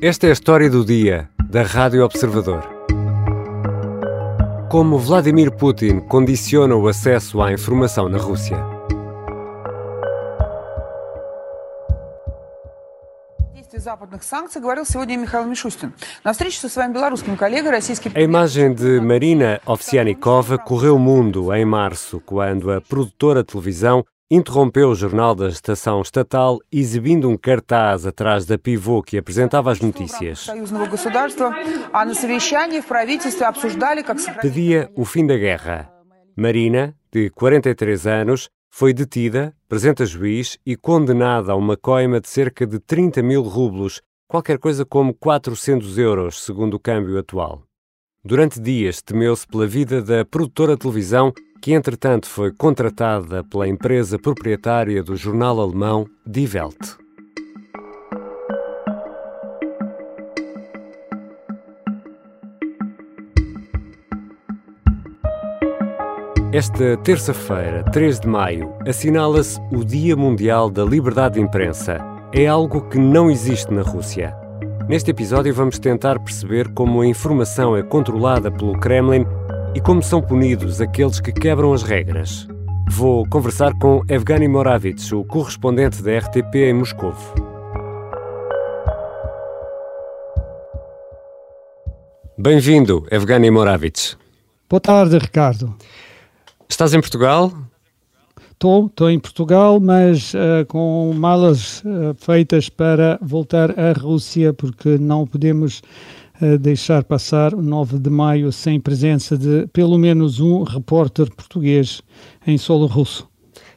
Esta é a história do dia da Rádio Observador. Como Vladimir Putin condiciona o acesso à informação na Rússia. A imagem de Marina Ovsianikova correu o mundo em março, quando a produtora de televisão interrompeu o jornal da estação estatal exibindo um cartaz atrás da pivô que apresentava as notícias. Pedia o fim da guerra. Marina, de 43 anos, foi detida, presente a juiz e condenada a uma coima de cerca de 30 mil rublos, qualquer coisa como 400 euros, segundo o câmbio atual. Durante dias temeu-se pela vida da produtora de televisão que entretanto foi contratada pela empresa proprietária do jornal alemão Die Welt. Esta terça-feira, 3 de maio, assinala-se o Dia Mundial da Liberdade de Imprensa. É algo que não existe na Rússia. Neste episódio, vamos tentar perceber como a informação é controlada pelo Kremlin e como são punidos aqueles que quebram as regras. Vou conversar com Evgeny Moravits, o correspondente da RTP em Moscou. Bem-vindo, Evgeny Moravits. Boa tarde, Ricardo. Estás em Portugal? Estou, estou em Portugal, mas uh, com malas uh, feitas para voltar à Rússia, porque não podemos deixar passar o 9 de maio sem presença de pelo menos um repórter português em solo russo.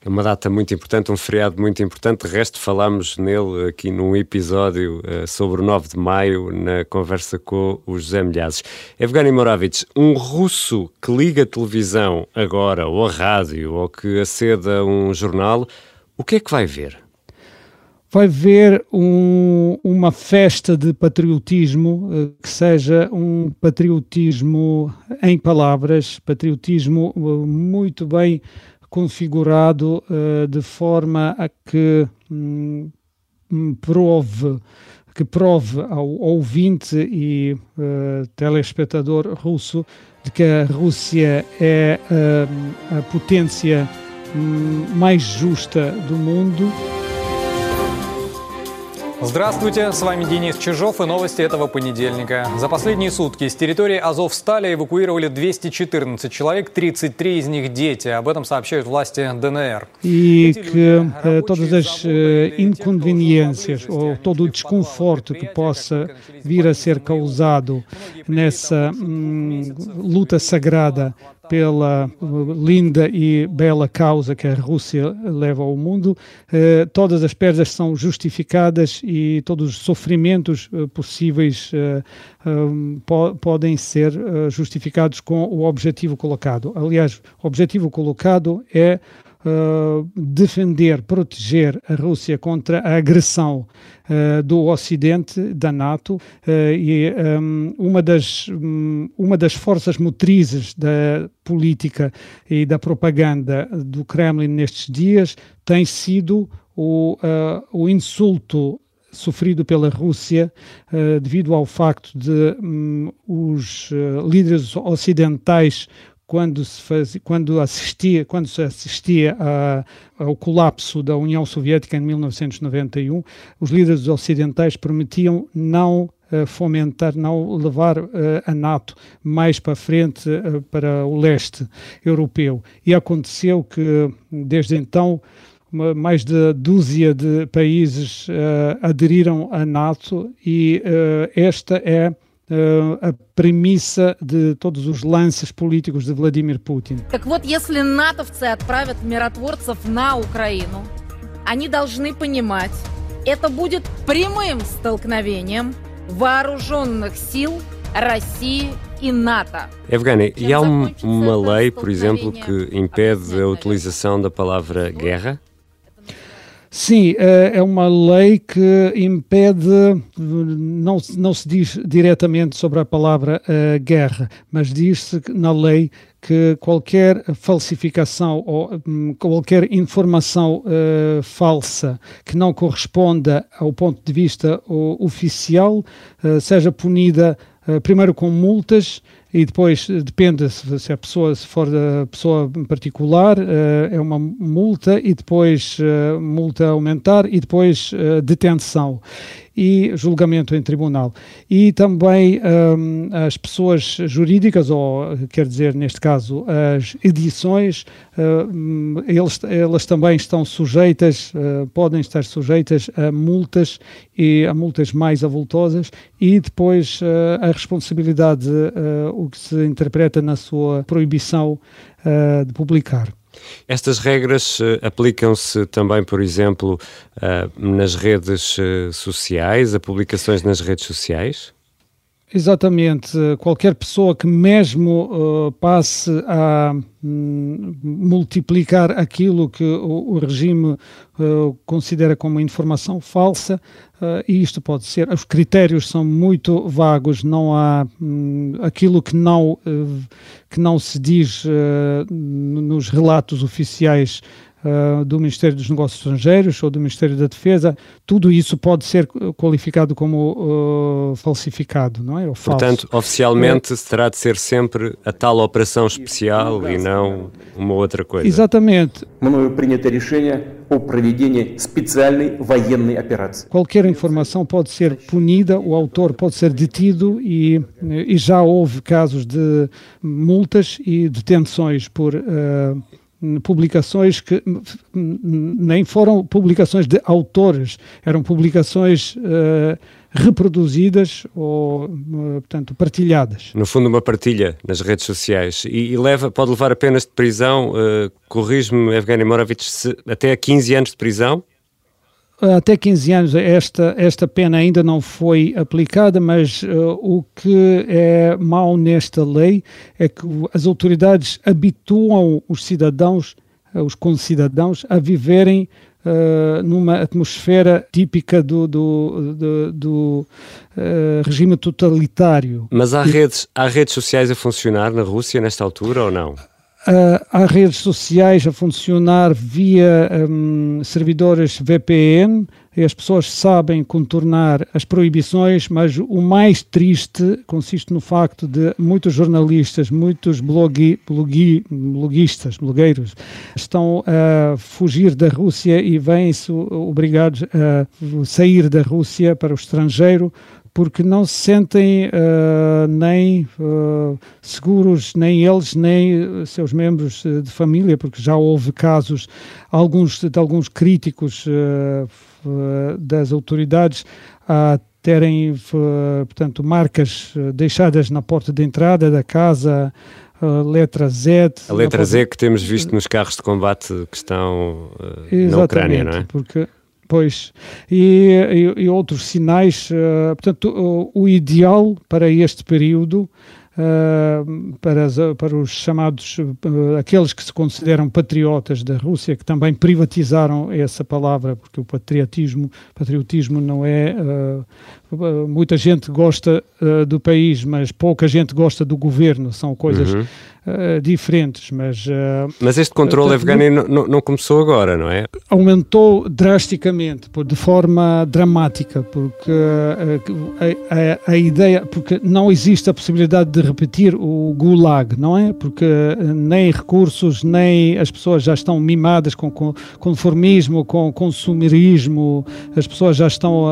É uma data muito importante, um feriado muito importante. De resto, falámos nele aqui num episódio uh, sobre o 9 de maio, na conversa com o José Milhazes. Evgeny Moravits, um russo que liga a televisão agora, ou a rádio, ou que aceda a um jornal, o que é que vai ver? Vai ver um, uma festa de patriotismo uh, que seja um patriotismo em palavras, patriotismo uh, muito bem configurado uh, de forma a que um, prove que prove ao ouvinte e telespectador russo de que a Rússia é a potência hum, mais justa do mundo. Здравствуйте, с вами Денис Чижов и новости этого понедельника. За последние сутки с территории Азовстали эвакуировали 214 человек, 33 из них дети. Об этом сообщают власти ДНР. E uh, uh, inconveniências ou todo desconforto que possa vir a ser causado nessa um, luta sagrada pela linda e bela causa que a Rússia leva ao mundo, eh, todas as perdas são justificadas e todos os sofrimentos eh, possíveis eh, podem ser justificados com o objetivo colocado. Aliás, o objetivo colocado é Uh, defender, proteger a Rússia contra a agressão uh, do Ocidente, da NATO, uh, e um, uma, das, um, uma das forças motrizes da política e da propaganda do Kremlin nestes dias tem sido o, o insulto sofrido pela Rússia uh, devido ao facto de um, os uh, líderes ocidentais quando se fazia, quando assistia, quando se assistia a, ao colapso da União Soviética em 1991, os líderes ocidentais prometiam não uh, fomentar, não levar uh, a NATO mais para frente uh, para o leste europeu. E aconteceu que desde então uma, mais de dúzia de países aderiram à NATO e esta é a premissa de todos os lances políticos de Vladimir Putin. Так вот, если натовцы отправят миротворцев на Украину, они должны понимать, это будет прямым столкновением вооруженных сил России e NATO. Evgeny, e há uma lei, por exemplo, que impede a utilização da palavra guerra? Sim, eh, é uma lei que impede, não, não se diz diretamente sobre a palavra uh, guerra, mas diz-se na lei que qualquer falsificação ou um, qualquer informação uh, falsa que não corresponda ao ponto de vista uh, oficial uh, seja punida primeiro com multas e depois depende se, se a pessoa se for da pessoa particular é uma multa e depois multa aumentar e depois detenção e julgamento em tribunal. E também um, as pessoas jurídicas, ou quer dizer, neste caso, as edições, uh, eles, elas também estão sujeitas, uh, podem estar sujeitas a multas e a multas mais avultosas e depois uh, a responsabilidade, o que se interpreta na sua proibição de publicar. Estas regras uh, aplicam-se também, por exemplo, uh, nas redes uh, sociais, a publicações nas redes sociais? Exatamente. Qualquer pessoa que mesmo passe a um, multiplicar aquilo que o, o regime considera como informação falsa, e isto pode ser. Os critérios são muito vagos, não há um, aquilo que não que não se diz uh, nos relatos oficiais uh, do Ministério dos Negócios Estrangeiros ou do Ministério da Defesa, tudo isso pode ser qualificado como uh, falsificado, não é? Ou Portanto, falso. oficialmente é. terá de ser sempre a tal operação especial e não uma outra coisa. Exatamente. Мною принято решение о проведении специальной военной операции. Qualquer informação pode ser punida, o autor pode ser detido e, e já houve casos de multas e detenções por uh, publicações que nem foram publicações de autores, eram publicações uh, reproduzidas ou, eh, portanto, partilhadas. No fundo, uma partilha nas redes sociais e, e leva, pode levar apenas de prisão, uh, corrijo-me, Evgeny Moravich, até 15 anos de prisão? Até 15 anos esta, esta pena ainda não foi aplicada, mas uh, o que é mau nesta lei é que as autoridades habituam os cidadãos, os concidadãos, a viverem uh, numa atmosfera típica do, do, do, do uh, regime totalitário. Mas há, e, redes, há redes sociais a funcionar na Rússia nesta altura ou não? Uh, há redes sociais a funcionar via um, servidores VPN e as pessoas sabem contornar as proibições, mas o mais triste consiste no facto de muitos jornalistas, muitos blogui, blogui, bloguistas, blogueiros, estão a fugir da Rússia e vêm-se obrigados a sair da Rússia para o estrangeiro porque não se sentem uh, nem uh, seguros, nem eles, nem seus membros de família, porque já houve casos, alguns, de alguns críticos uh, das autoridades a terem, portanto, marcas deixadas na porta de entrada da casa, letra Z. A letra Z que temos visto nos carros de combate que estão na Ucrânia, não é? Porque Pois, e, e, e outros sinais, uh, portanto, o, o, ideal para este período, uh, para, as, para os chamados, uh, aqueles que se consideram patriotas da Rússia, que também privatizaram essa palavra, porque o patriotismo, patriotismo não é muita gente gosta do país, mas pouca gente gosta do governo. São coisas uhum. Uh, diferentes. Mas, uh, mas este controle afegano não, não, começou agora, não é? Aumentou drasticamente, de forma dramática, porque a, a, a, ideia, porque não existe a possibilidade de repetir o Gulag, não é? Porque nem recursos, nem as pessoas já estão mimadas com, com conformismo, com consumerismo, as pessoas já estão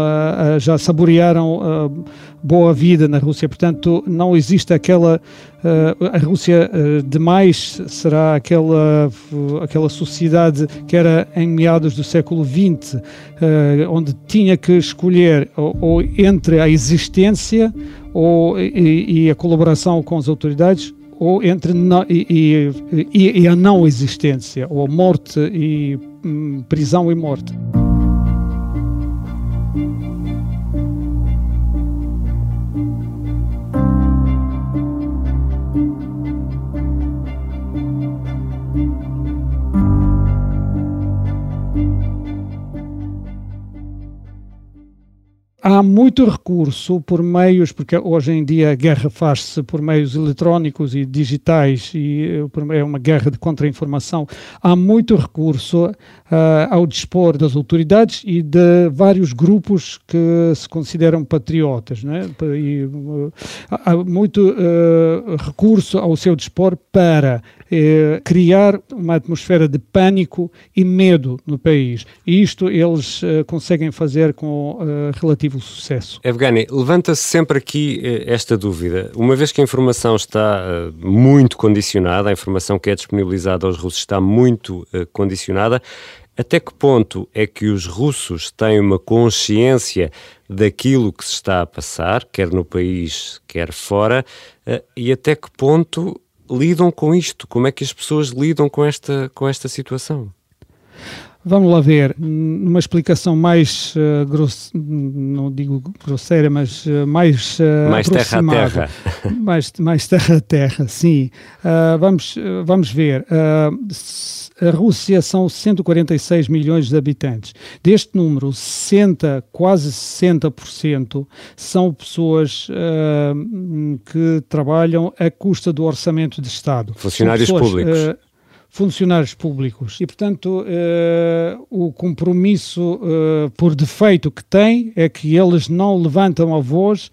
já saborear criaram uh, boa vida na Rússia. Portanto, não existe aquela. Uh, a Rússia uh, demais será aquela, aquela sociedade que era em meados do século XX, onde tinha que escolher ou, ou entre a existência ou, e, e, a colaboração com as autoridades ou entre e, e, e, a não existência, ou morte e hum, prisão e morte. Há muito recurso por meios, porque hoje em dia a guerra faz-se por meios eletrónicos e digitais e é uma guerra de contra-informação. Há muito recurso uh, ao dispor das autoridades e de vários grupos que se consideram patriotas. Né? E, uh, há muito uh, recurso ao seu dispor para eh, criar uma atmosfera de pânico e medo no país. E isto eles conseguem fazer com relativo relativo sucesso. Evgeny, levanta-se sempre aqui eh, esta dúvida. Uma vez que a informação está eh, muito condicionada, a informação que é disponibilizada aos russos está muito eh, condicionada, até que ponto é que os russos têm uma consciência daquilo que se está a passar, quer no país, quer fora, e até que ponto lidam com isto? Como é que as pessoas lidam com esta, com esta situação? Vamos lá ver, numa explicação mais, uh, gross, não digo grosseira, mas uh, mais uh, Mais terra a terra. mais, mais terra a terra, sim. vamos, vamos ver, a Rússia são 146 milhões de habitantes. Deste número, 60, quase 60% são pessoas que trabalham à custa do orçamento de Estado. Funcionários pessoas, públicos funcionários públicos. E, portanto, uh, o compromisso uh, por defeito que tem é que eles não levantam a voz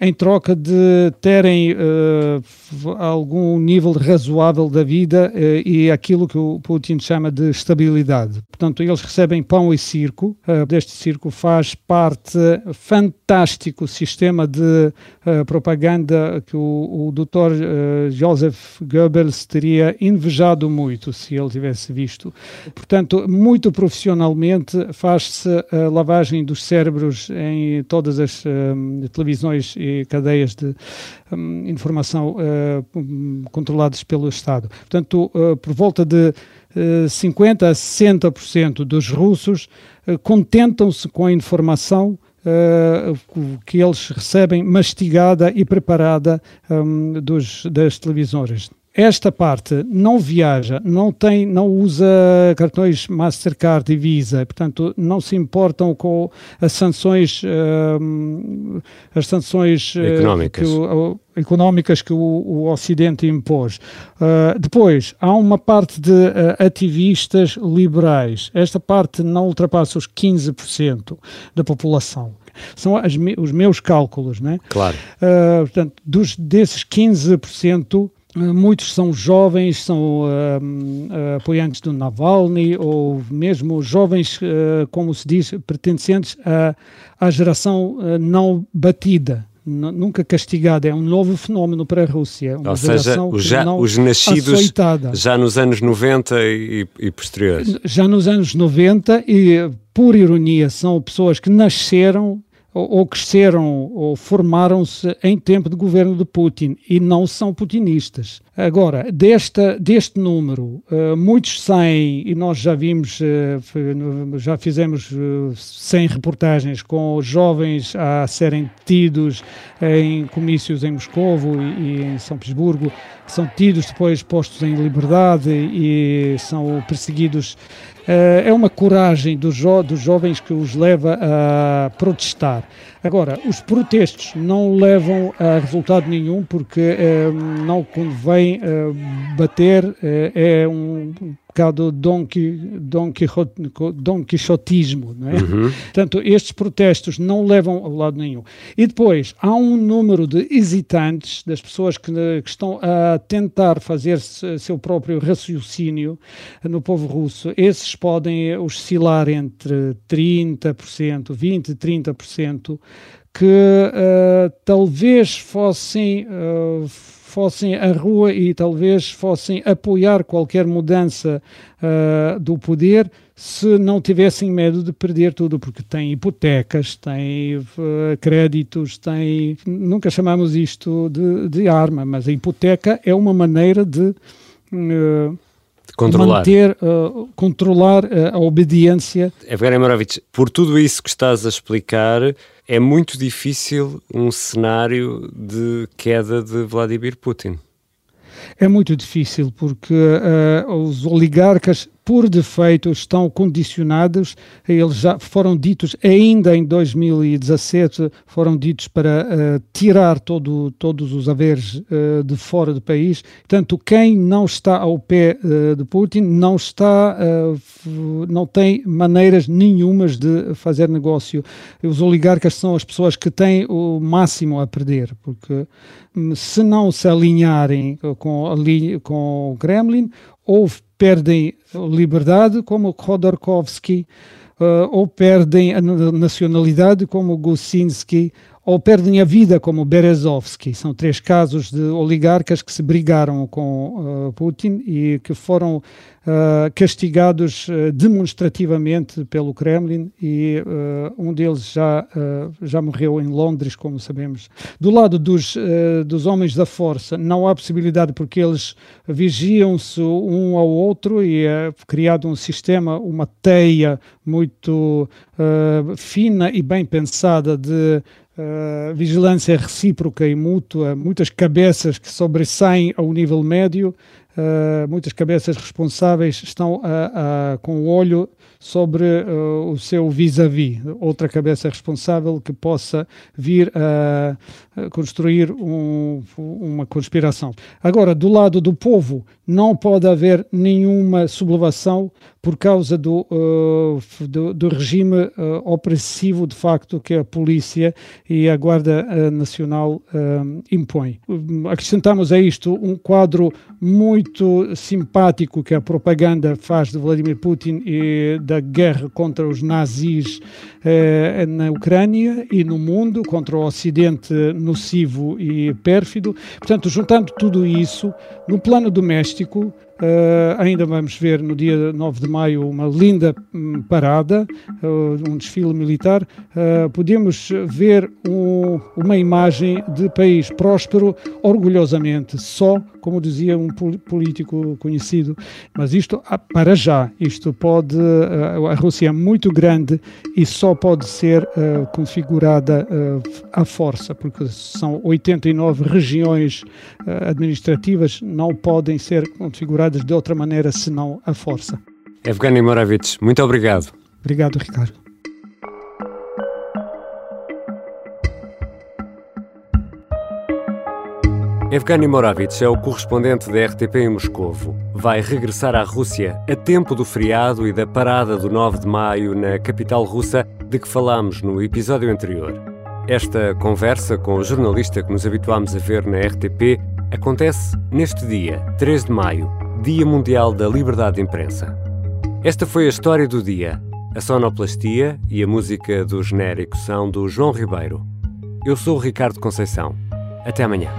em troca de terem uh, algum nível razoável da vida uh, e aquilo que o Putin chama de estabilidade. Portanto, eles recebem pão e circo. Uh, deste circo faz parte fantástico sistema de propaganda que o, o. Joseph Goebbels teria invejado muito se ele tivesse visto. Portanto, muito profissionalmente faz-se a lavagem dos cérebros em todas as televisões e cadeias de um, informação uh, controladas pelo Estado. Portanto, uh, por volta de uh, 50% a 60% dos russos contentam-se com a informação Uh, que eles recebem mastigada e preparada um, dos, das televisões esta parte não viaja, não tem, não usa cartões Mastercard e Visa, portanto não se importam com as sanções, uh, as sanções eh, económicas. Que o, económicas que o, o Ocidente impôs. Uh, depois, há uma parte de uh, ativistas liberais. Esta parte não ultrapassa os 15% da população. São as, os meus cálculos, né? Claro. Uh, portanto, dos, desses 15%, Muitos são jovens, são uh, apoiantes do Navalny ou mesmo jovens, uh, como se diz, pertencentes à, à geração não batida, nunca castigada. É um novo fenómeno para a Rússia. Ou seja, os, já, os nascidos já nos anos 90 e, e posteriores. Já nos anos 90 e, por ironia, são pessoas que nasceram ou, cresceram ou formaram-se em tempo de governo de Putin e não são putinistas. Agora, desta, deste número, uh, muitos saem, e nós já vimos, uh, já fizemos uh, 100 reportagens com jovens a serem tidos em comícios em Moscovo e, e em São Petersburgo, são tidos depois postos em liberdade e são perseguidos é uma coragem dos, jo dos jovens que os leva a protestar. Agora, os protestos não levam a resultado nenhum porque eh, não convém eh, bater, eh, é um bocado Don, Don, Don Quixotismo. Não é? Uhum. Portanto, estes protestos não levam a lado nenhum. E depois, há um número de hesitantes, das pessoas que, que estão a tentar fazer seu próprio raciocínio no povo russo. Esses podem oscilar entre 30%, 20%, 30% que uh, talvez fossem, uh, fossem à rua e talvez fossem apoiar qualquer mudança uh, do poder se não tivessem medo de perder tudo, porque têm hipotecas, têm créditos, têm. Nunca chamamos isto de, de, arma, mas a hipoteca é uma maneira de. Controlar. manter, uh, controlar uh, a obediência. Evgeny Morovich, por tudo isso que estás a explicar, é muito difícil um cenário de queda de Vladimir Putin. É muito difícil porque uh, os oligarcas por defeito, estão condicionados. Eles já foram ditos ainda em 2017, foram ditos para uh, tirar todo, todos os haveres uh, de fora do país. Portanto, quem não está ao pé uh, de Putin não está, não tem maneiras nenhumas de fazer negócio. Os oligarcas são as pessoas que têm o máximo a perder, porque hum, se não se alinharem com, com o Kremlin, ou perdem liberdade, como Khodorkovsky, uh, ou perdem a nacionalidade, como Gusinski, ou perdem a vida, como Berezovsky. São três casos de oligarcas que se brigaram com uh, Putin e que foram uh, castigados uh, demonstrativamente pelo Kremlin e um deles já, já morreu em Londres, como sabemos. Do lado dos, dos homens da força, não há possibilidade porque eles vigiam-se um ao outro e é criado um sistema, uma teia muito fina e bem pensada de Uh, vigilância recíproca e mútua, muitas cabeças que sobressaem ao nível médio, uh, muitas cabeças responsáveis estão com o olho sobre uh, o seu vis-à-vis, -vis, outra cabeça responsável que possa vir a, construir um, uma conspiração. Agora, do lado do povo, não pode haver nenhuma sublevação por causa do, uh, do, do, regime uh, opressivo, de facto, que a polícia e a Guarda uh, Nacional impõem. Acrescentamos a isto um quadro muito simpático que a propaganda faz de Vladimir Putin e da guerra contra os nazis na Ucrânia e no mundo, contra o Ocidente nocivo e pérfido. Portanto, juntando tudo isso, no plano doméstico, Uh, ainda vamos ver no dia 9 de maio uma linda um, parada, uh, um desfile militar. Uh, podemos ver um, uma imagem de país próspero, orgulhosamente, só, como dizia um político conhecido. Mas isto, ah, para já, isto pode. a Rússia é muito grande e só pode ser configurada à força, porque são 89 regiões administrativas, não podem ser configuradas de outra maneira senão a força. Evgeny Moravich, muito obrigado. Obrigado, Ricardo. Evgeny Moravich é o correspondente da RTP em Moscovo. Vai regressar à Rússia a tempo do feriado e da parada do 9 de maio na capital russa de que falámos no episódio anterior. Esta conversa com o jornalista que nos habituámos a ver na RTP acontece neste dia, 3 de maio, Dia Mundial da Liberdade de Imprensa. Esta foi a história do dia. A sonoplastia e a música do genérico são do João Ribeiro. Eu sou o Ricardo Conceição. Até amanhã.